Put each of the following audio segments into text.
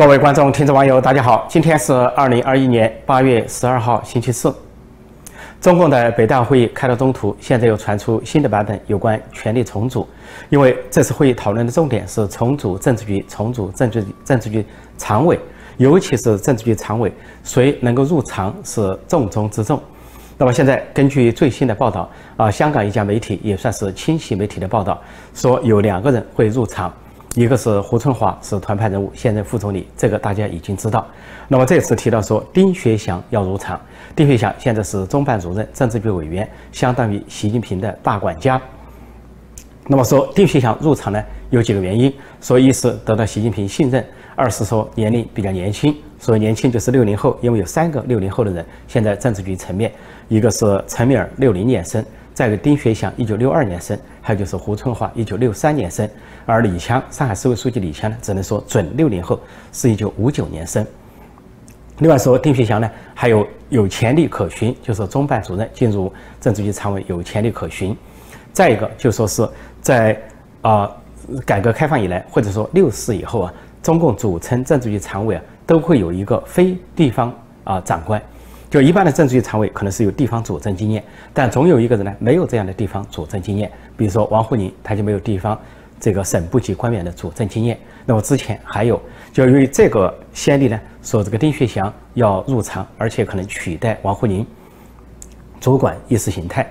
各位观众、听众、网友，大家好！今天是二零二一年八月十二号，星期四。中共的北大会议开到中途，现在又传出新的版本，有关权力重组。因为这次会议讨论的重点是重组政治局、重组政治政治局常委，尤其是政治局常委谁能够入常是重中之重。那么现在根据最新的报道啊，香港一家媒体也算是清晰媒体的报道，说有两个人会入常。一个是胡春华是团派人物，现任副总理，这个大家已经知道。那么这次提到说丁学祥要入场，丁学祥现在是中办主任、政治局委员，相当于习近平的大管家。那么说丁学祥入场呢，有几个原因：说一是得到习近平信任，二是说年龄比较年轻。所以年轻就是六零后，因为有三个六零后的人现在政治局层面，一个是陈敏尔六零年生。再一个，丁学祥一九六二年生，还有就是胡春华一九六三年生，而李强，上海市委书记李强呢，只能说准六零后，是一九五九年生。另外说，丁学祥呢，还有有潜力可循，就是中办主任进入政治局常委有潜力可循。再一个就说是在啊改革开放以来，或者说六四以后啊，中共组成政治局常委啊，都会有一个非地方啊长官。就一般的政治局常委可能是有地方主政经验，但总有一个人呢没有这样的地方主政经验。比如说王沪宁，他就没有地方这个省部级官员的主政经验。那么之前还有，就因为这个先例呢，说这个丁薛祥要入常，而且可能取代王沪宁主管意识形态。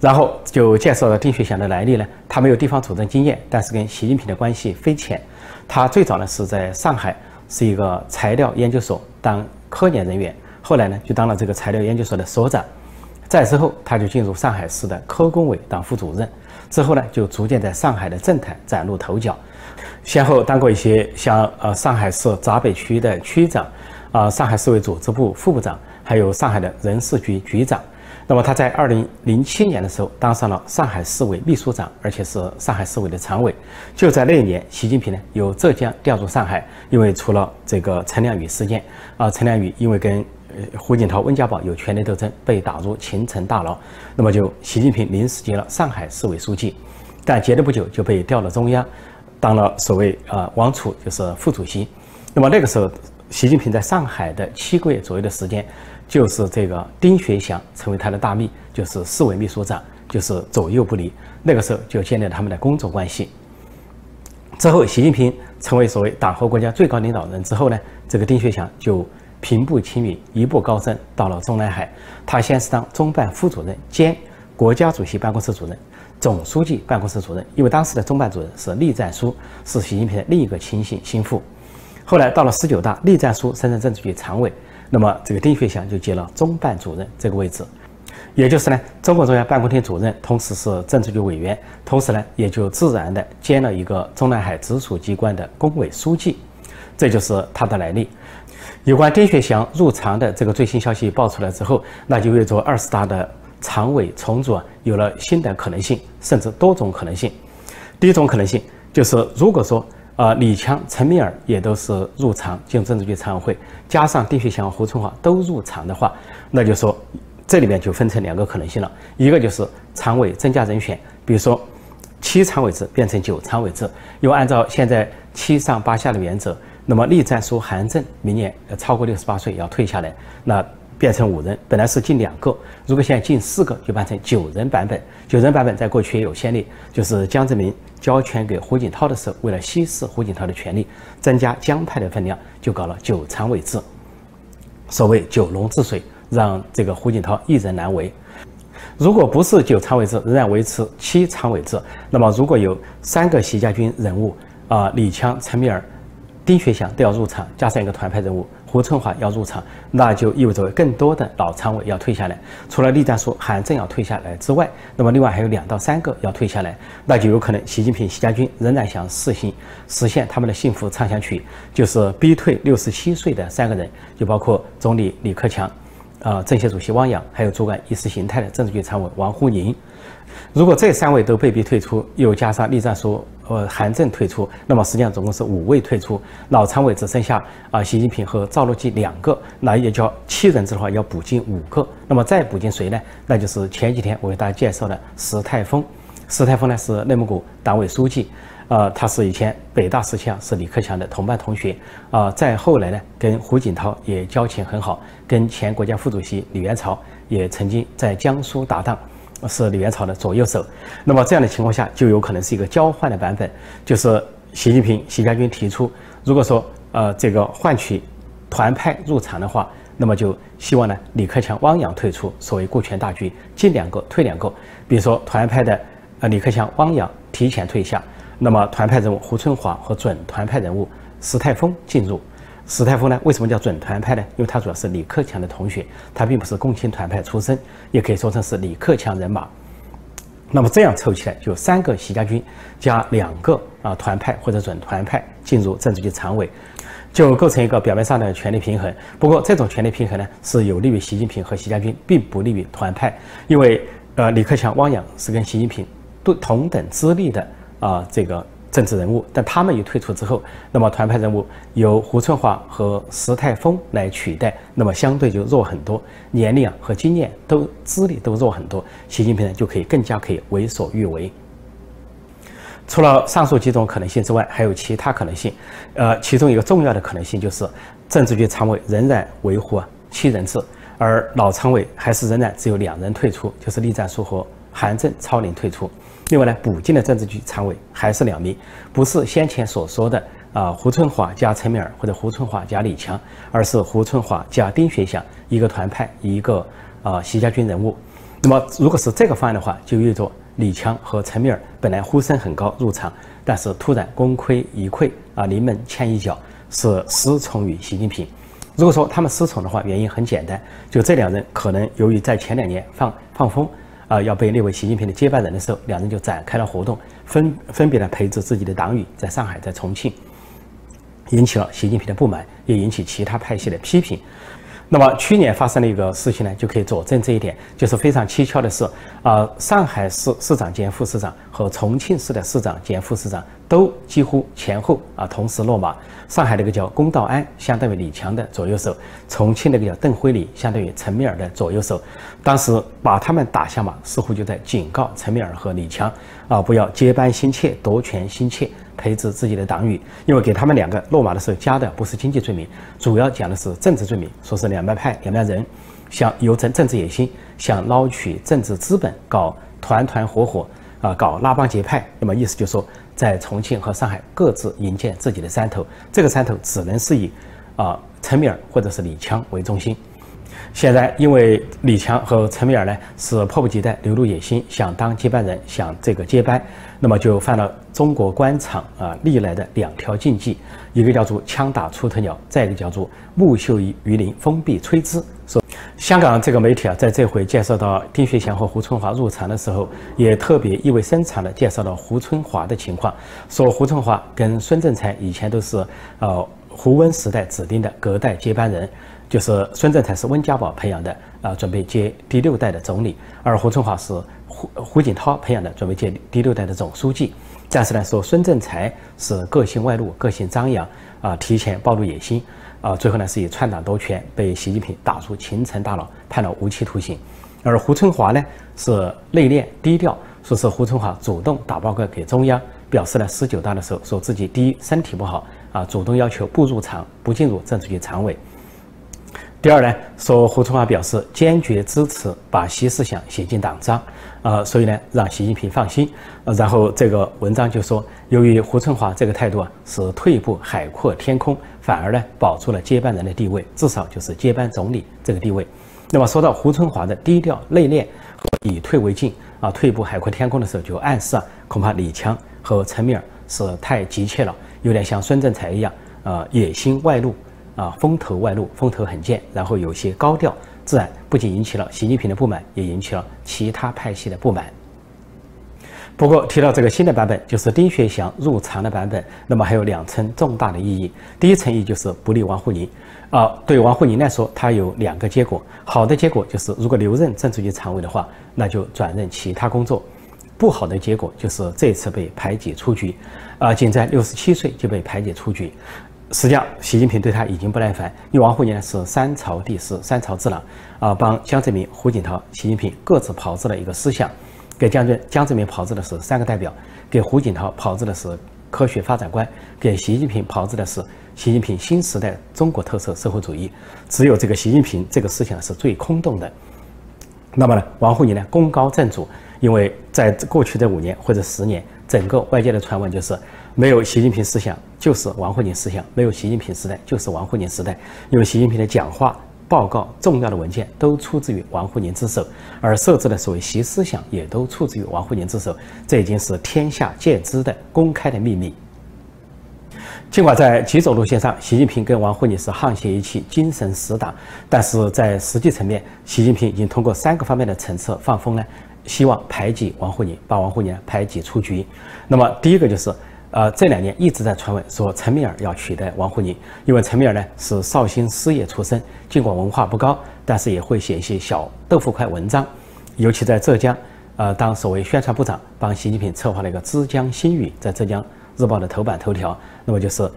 然后就介绍了丁薛祥的来历呢，他没有地方主政经验，但是跟习近平的关系匪浅。他最早呢是在上海是一个材料研究所当科研人员。后来呢，就当了这个材料研究所的所长，再之后他就进入上海市的科工委当副主任，之后呢，就逐渐在上海的政坛崭露头角，先后当过一些像呃上海市闸北区的区长，啊上海市委组织部副部长，还有上海的人事局局长。那么他在二零零七年的时候当上了上海市委秘书长，而且是上海市委的常委。就在那一年，习近平呢由浙江调入上海，因为出了这个陈良宇事件，啊陈良宇因为跟胡锦涛、温家宝有权力斗争，被打入秦城大牢。那么就习近平临时接了上海市委书记，但接了不久就被调到中央，当了所谓啊王储，就是副主席。那么那个时候，习近平在上海的七个月左右的时间，就是这个丁学祥成为他的大秘，就是市委秘书长，就是左右不离。那个时候就建立了他们的工作关系。之后，习近平成为所谓党和国家最高领导人之后呢，这个丁学祥就。平步青云，一步高升，到了中南海。他先是当中办副主任兼国家主席办公室主任、总书记办公室主任。因为当时的中办主任是栗战书，是习近平的另一个亲信心腹。后来到了十九大，栗战书升任政治局常委，那么这个丁学祥就接了中办主任这个位置，也就是呢，中共中央办公厅主任，同时是政治局委员，同时呢，也就自然的兼了一个中南海直属机关的工委书记。这就是他的来历。有关丁学祥入常的这个最新消息爆出来之后，那就意味着二十大的常委重组啊，有了新的可能性，甚至多种可能性。第一种可能性就是，如果说啊李强、陈敏尔也都是入常进政治局常委会，加上丁学祥、胡春华都入常的话，那就说这里面就分成两个可能性了。一个就是常委增加人选，比如说七常委制变成九常委制，又按照现在七上八下的原则。那么栗战书、韩正明年要超过六十八岁要退下来，那变成五人，本来是进两个，如果现在进四个，就变成九人版本。九人版本在过去也有先例，就是江泽民交权给胡锦涛的时候，为了稀释胡锦涛的权力，增加江派的分量，就搞了九常委制。所谓九龙治水，让这个胡锦涛一人难为。如果不是九常委制，仍然维持七常委制，那么如果有三个习家军人物啊，李强、陈敏尔。丁学祥都要入场，加上一个团派人物胡春华要入场，那就意味着更多的老常委要退下来。除了栗战书、韩正要退下来之外，那么另外还有两到三个要退下来，那就有可能习近平、习家军仍然想实行实现他们的幸福畅想曲，就是逼退六十七岁的三个人，就包括总理李克强，啊，政协主席汪洋，还有主管意识形态的政治局常委王沪宁。如果这三位都被逼退出，又加上栗战书、呃韩正退出，那么实际上总共是五位退出，老常委只剩下啊习近平和赵乐际两个，那也叫七人制的话要补进五个，那么再补进谁呢？那就是前几天我给大家介绍的石泰峰，石泰峰呢是内蒙古党委书记，呃，他是以前北大时期啊是李克强的同班同学啊，再后来呢跟胡锦涛也交情很好，跟前国家副主席李元朝也曾经在江苏搭档，是李元朝的左右手。那么这样的情况下，就有可能是一个交换的版本，就是习近平、习家军提出，如果说呃这个换取团派入场的话，那么就希望呢李克强、汪洋退出，所谓顾全大局，进两个退两个。比如说团派的呃李克强、汪洋提前退下。那么团派人物胡春华和准团派人物石泰峰进入。史泰夫呢，为什么叫准团派呢？因为他主要是李克强的同学，他并不是共青团派出身，也可以说成是李克强人马。那么这样凑起来，就三个习家军加两个啊团派或者准团派进入政治局常委，就构成一个表面上的权力平衡。不过这种权力平衡呢，是有利于习近平和习家军，并不利于团派，因为呃李克强、汪洋是跟习近平对同等资历的。啊，这个政治人物，但他们一退出之后，那么团派人物由胡春华和石泰峰来取代，那么相对就弱很多，年龄啊和经验都资历都弱很多，习近平呢就可以更加可以为所欲为。除了上述几种可能性之外，还有其他可能性，呃，其中一个重要的可能性就是政治局常委仍然维护七人制，而老常委还是仍然只有两人退出，就是栗战书和韩正超龄退出。另外呢，补进的政治局常委还是两名，不是先前所说的啊胡春华加陈敏尔或者胡春华加李强，而是胡春华加丁学祥，一个团派一个啊习家军人物。那么如果是这个方案的话，就意味着李强和陈敏尔本来呼声很高入场，但是突然功亏一篑啊临门欠一脚，是失宠于习近平。如果说他们失宠的话，原因很简单，就这两人可能由于在前两年放放风。啊，要被列为习近平的接班人的时候，两人就展开了活动，分分别的培植自己的党羽，在上海，在重庆，引起了习近平的不满，也引起其他派系的批评。那么去年发生的一个事情呢，就可以佐证这一点，就是非常蹊跷的是，啊，上海市市长兼副市长和重庆市的市长兼副市长都几乎前后啊同时落马。上海那个叫龚道安，相当于李强的左右手；重庆那个叫邓辉礼，相当于陈敏尔的左右手。当时把他们打下马，似乎就在警告陈敏尔和李强啊，不要接班心切、夺权心切。培植自己的党羽，因为给他们两个落马的时候加的不是经济罪名，主要讲的是政治罪名，说是两派派两派人想有政政治野心，想捞取政治资本，搞团团伙伙啊，搞拉帮结派。那么意思就是说，在重庆和上海各自营建自己的山头，这个山头只能是以啊陈敏尔或者是李强为中心。现在，因为李强和陈敏尔呢是迫不及待、流露野心，想当接班人，想这个接班，那么就犯了中国官场啊历来的两条禁忌，一个叫做枪打出头鸟，再一个叫做木秀于林，风必摧之。说香港这个媒体啊，在这回介绍到丁学祥和胡春华入场的时候，也特别意味深长地介绍了胡春华的情况，说胡春华跟孙政才以前都是呃胡温时代指定的隔代接班人。就是孙政才是温家宝培养的啊，准备接第六代的总理；而胡春华是胡胡锦涛培养的，准备接第六代的总书记。但是呢，说孙政才是个性外露、个性张扬啊，提前暴露野心啊，最后呢是以篡党夺权被习近平打出秦城大牢，判了无期徒刑。而胡春华呢是内敛低调，说是胡春华主动打报告给中央，表示呢十九大的时候说自己第一身体不好啊，主动要求不入常，不进入政治局常委。第二呢，说胡春华表示坚决支持把习思想写进党章，啊，所以呢，让习近平放心。然后这个文章就说，由于胡春华这个态度啊，是退一步海阔天空，反而呢，保住了接班人的地位，至少就是接班总理这个地位。那么说到胡春华的低调内敛和以退为进啊，退一步海阔天空的时候，就暗示啊，恐怕李强和陈敏尔是太急切了，有点像孙政才一样，呃，野心外露。啊，风头外露，风头很健，然后有些高调，自然不仅引起了习近平的不满，也引起了其他派系的不满。不过提到这个新的版本，就是丁学祥入常的版本，那么还有两层重大的意义。第一层意义就是不利王沪宁，啊，对王沪宁来说，他有两个结果。好的结果就是，如果留任政治局常委的话，那就转任其他工作；不好的结果就是这次被排挤出局，啊，仅在六十七岁就被排挤出局。实际上，习近平对他已经不耐烦，因为王沪宁是三朝帝师、三朝智囊，啊，帮江泽民、胡锦涛、习近平各自炮制了一个思想，给江泽江泽民炮制的是三个代表，给胡锦涛炮制的是科学发展观，给习近平炮制的是习近平新时代中国特色社会主义。只有这个习近平这个思想是最空洞的。那么呢，王沪宁呢功高震主，因为在过去的五年或者十年，整个外界的传闻就是没有习近平思想就是王沪宁思想，没有习近平时代就是王沪宁时代，因为习近平的讲话。报告重要的文件都出自于王沪宁之手，而设置的所谓习思想也都出自于王沪宁之手，这已经是天下皆知的公开的秘密。尽管在几种路线上，习近平跟王沪宁是沆瀣一气、精神死党，但是在实际层面，习近平已经通过三个方面的层次放风呢，希望排挤王沪宁，把王沪宁排挤出局。那么第一个就是。呃，这两年一直在传闻说陈敏尔要取代王沪宁，因为陈敏尔呢是绍兴师爷出身，尽管文化不高，但是也会写一些小豆腐块文章，尤其在浙江，呃，当所谓宣传部长，帮习近平策划了一个《枝江新语》在浙江日报的头版头条，那么就是，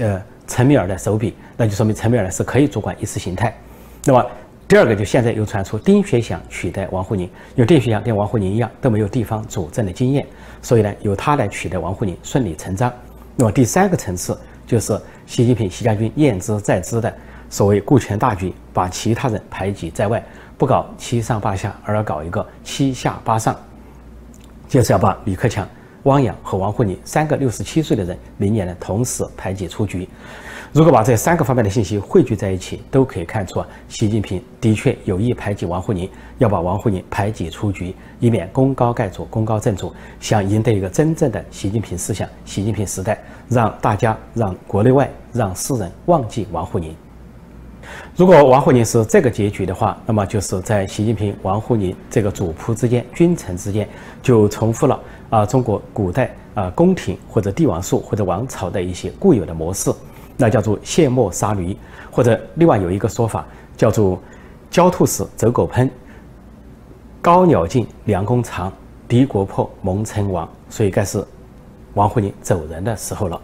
呃，陈敏尔的手笔，那就说明陈敏尔呢是可以主管意识形态，那么。第二个就现在又传出丁学祥取代王沪宁，因为丁学祥跟王沪宁一样都没有地方主政的经验，所以呢由他来取代王沪宁顺理成章。那么第三个层次就是习近平习家军验之在之的所谓顾全大局，把其他人排挤在外，不搞七上八下，而要搞一个七下八上，就是要把李克强、汪洋和王沪宁三个六十七岁的人明年呢同时排挤出局。如果把这三个方面的信息汇聚在一起，都可以看出啊，习近平的确有意排挤王沪宁，要把王沪宁排挤出局，以免功高盖主、功高震主，想赢得一个真正的习近平思想、习近平时代，让大家、让国内外、让世人忘记王沪宁。如果王沪宁是这个结局的话，那么就是在习近平、王沪宁这个主仆之间、君臣之间，就重复了啊中国古代啊宫廷或者帝王术或者王朝的一些固有的模式。那叫做卸磨杀驴，或者另外有一个说法叫做“焦兔死，走狗烹”，高鸟尽，良弓藏，敌国破，蒙尘亡。所以该是王沪宁走人的时候了。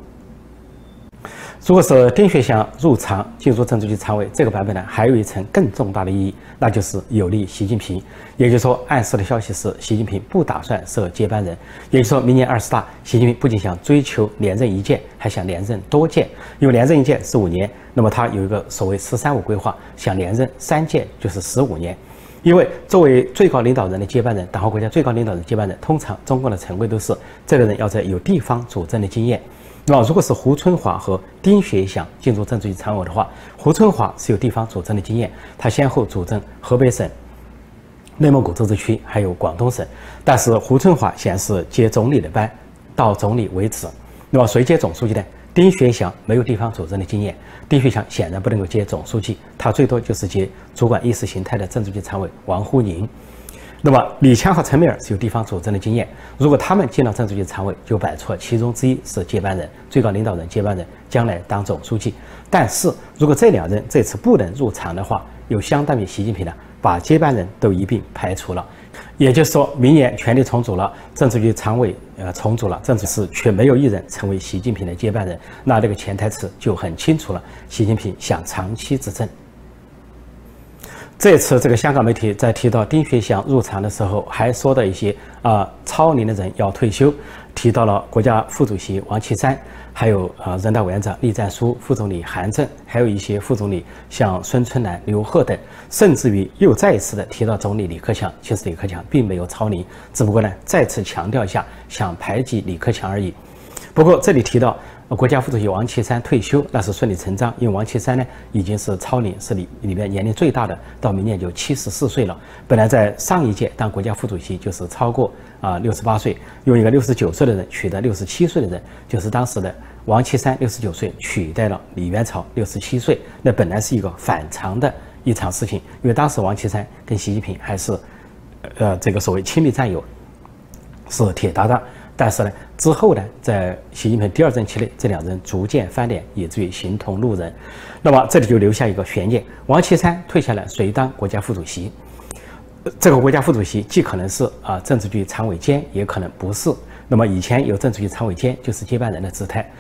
如果是丁学祥入常进入政治局常委，这个版本呢，还有一层更重大的意义，那就是有利习近平。也就是说，暗示的消息是，习近平不打算设接班人。也就是说，明年二十大，习近平不仅想追求连任一届，还想连任多届。因为连任一届是五年，那么他有一个所谓“十三五”规划，想连任三届就是十五年。因为作为最高领导人的接班人，党和国家最高领导人接班人，通常中共的常规都是这个人要在有地方主政的经验。那如果是胡春华和丁学祥进入政治局常委的话，胡春华是有地方主政的经验，他先后主政河北省、内蒙古自治区还有广东省，但是胡春华显示接总理的班，到总理为止。那么谁接总书记呢？丁学祥没有地方主政的经验，丁学祥显然不能够接总书记，他最多就是接主管意识形态的政治局常委王沪宁。那么李强和陈敏尔是有地方主政的经验，如果他们进了政治局常委，就摆出了其中之一是接班人、最高领导人接班人，将来当总书记。但是如果这两人这次不能入常的话，又相当于习近平呢把接班人都一并排除了，也就是说明年权力重组了，政治局常委呃重组了，政治是却没有一人成为习近平的接班人，那这个潜台词就很清楚了，习近平想长期执政。这次这个香港媒体在提到丁学祥入场的时候，还说到一些啊超龄的人要退休，提到了国家副主席王岐山，还有啊人大委员长栗战书、副总理韩正，还有一些副总理像孙春兰、刘鹤等，甚至于又再一次的提到总理李克强。其实李克强并没有超龄，只不过呢再次强调一下，想排挤李克强而已。不过这里提到。国家副主席王岐山退休，那是顺理成章，因为王岐山呢已经是超龄，是里里面年龄最大的，到明年就七十四岁了。本来在上一届当国家副主席就是超过啊六十八岁，用一个六十九岁的人取代六十七岁的人，就是当时的王岐山六十九岁取代了李元朝六十七岁。那本来是一个反常的一场事情，因为当时王岐山跟习近平还是呃这个所谓亲密战友，是铁搭档。但是呢，之后呢，在习近平第二任期内，这两人逐渐翻脸，以至于形同路人。那么这里就留下一个悬念：王岐山退下来，谁当国家副主席？这个国家副主席既可能是啊政治局常委兼，也可能不是。那么以前有政治局常委兼，就是接班人的姿态。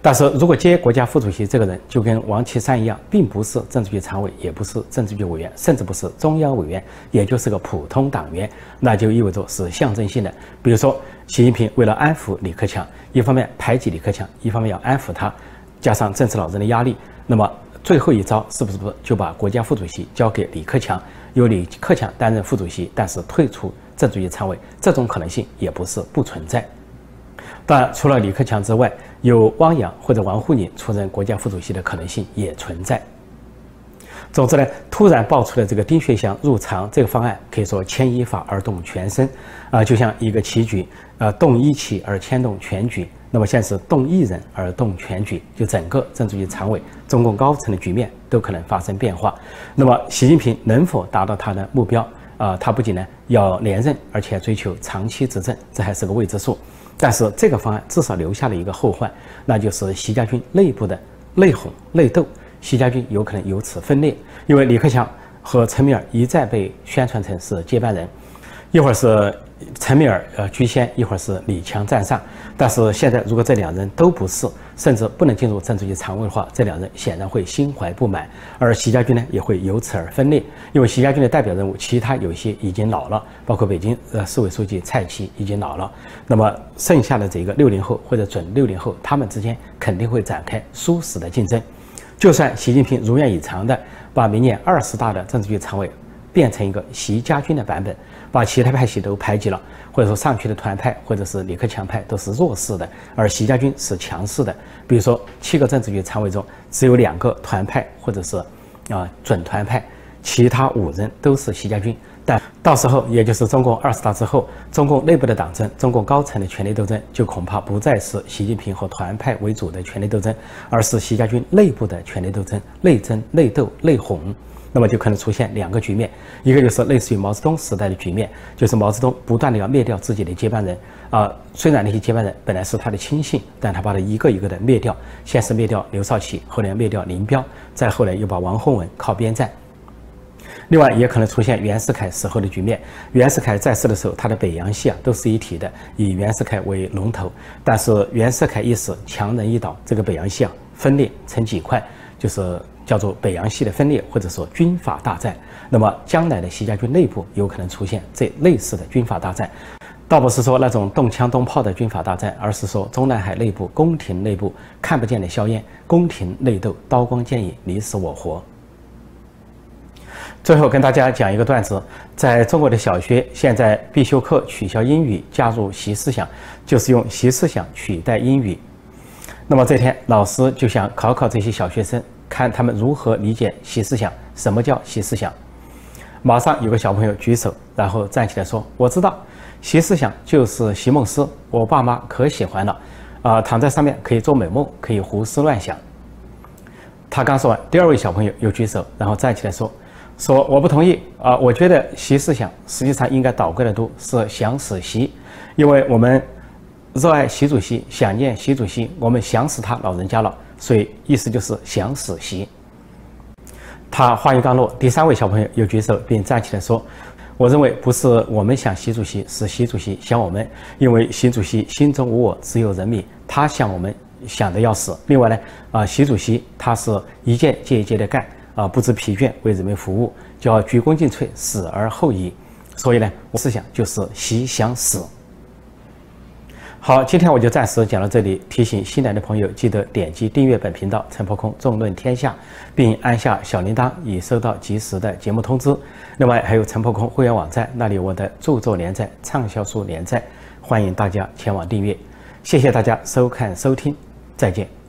但是如果接国家副主席这个人，就跟王岐山一样，并不是政治局常委，也不是政治局委员，甚至不是中央委员，也就是个普通党员，那就意味着是象征性的。比如说。习近平为了安抚李克强，一方面排挤李克强，一方面要安抚他，加上政治老人的压力，那么最后一招是不是就把国家副主席交给李克强，由李克强担任副主席，但是退出政治局常委，这种可能性也不是不存在。当然，除了李克强之外，有汪洋或者王沪宁出任国家副主席的可能性也存在。总之呢，突然爆出的这个丁薛祥入常这个方案，可以说牵一发而动全身，啊，就像一个棋局，呃，动一棋而牵动全局。那么现在是动一人而动全局，就整个政治局常委、中共高层的局面都可能发生变化。那么习近平能否达到他的目标？啊，他不仅呢要连任，而且追求长期执政，这还是个未知数。但是这个方案至少留下了一个后患，那就是习家军内部的内讧、内斗。习家军有可能由此分裂，因为李克强和陈敏尔一再被宣传成是接班人，一会儿是陈敏尔呃居先，一会儿是李强占上。但是现在如果这两人都不是，甚至不能进入政治局常委的话，这两人显然会心怀不满，而习家军呢也会由此而分裂。因为习家军的代表人物，其他有些已经老了，包括北京呃市委书记蔡奇已经老了，那么剩下的这个六零后或者准六零后，他们之间肯定会展开殊死的竞争。就算习近平如愿以偿的把明年二十大的政治局常委变成一个习家军的版本，把其他派系都排挤了，或者说上去的团派或者是李克强派都是弱势的，而习家军是强势的。比如说七个政治局常委中只有两个团派或者是啊准团派，其他五人都是习家军。但到时候，也就是中共二十大之后，中共内部的党争，中共高层的权力斗争，就恐怕不再是习近平和团派为主的权力斗争，而是习家军内部的权力斗争，内争、内斗、内讧。那么就可能出现两个局面，一个就是类似于毛泽东时代的局面，就是毛泽东不断的要灭掉自己的接班人啊。虽然那些接班人本来是他的亲信，但他把他一个一个的灭掉，先是灭掉刘少奇，后来灭掉林彪，再后来又把王洪文靠边站。另外，也可能出现袁世凯时候的局面。袁世凯在世的时候，他的北洋系啊都是一体的，以袁世凯为龙头。但是袁世凯一死，强人一倒，这个北洋系啊分裂成几块，就是叫做北洋系的分裂，或者说军阀大战。那么将来的习家军内部有可能出现这类似的军阀大战，倒不是说那种动枪动炮的军阀大战，而是说中南海内部宫廷内部看不见的硝烟，宫廷内斗，刀光剑影，你死我活。最后跟大家讲一个段子，在中国的小学，现在必修课取消英语，加入习思想，就是用习思想取代英语。那么这天，老师就想考考这些小学生，看他们如何理解习思想。什么叫习思想？马上有个小朋友举手，然后站起来说：“我知道，习思想就是席梦思，我爸妈可喜欢了，啊，躺在上面可以做美梦，可以胡思乱想。”他刚说完，第二位小朋友又举手，然后站起来说。说我不同意啊！我觉得习思想实际上应该倒过来读，是想死习，因为我们热爱习主席，想念习主席，我们想死他老人家了，所以意思就是想死习。他话音刚落，第三位小朋友又举手并站起来说：“我认为不是我们想习主席，是习主席想我们，因为习主席心中无我，只有人民，他想我们想的要死。另外呢，啊，习主席他是一届接一届的干。”啊，不知疲倦为人民服务，叫鞠躬尽瘁，死而后已。所以呢，我思想就是习想死。好，今天我就暂时讲到这里。提醒新来的朋友，记得点击订阅本频道“陈破空纵论天下”，并按下小铃铛，以收到及时的节目通知。另外，还有陈破空会员网站，那里我的著作连载、畅销书连载，欢迎大家前往订阅。谢谢大家收看收听，再见。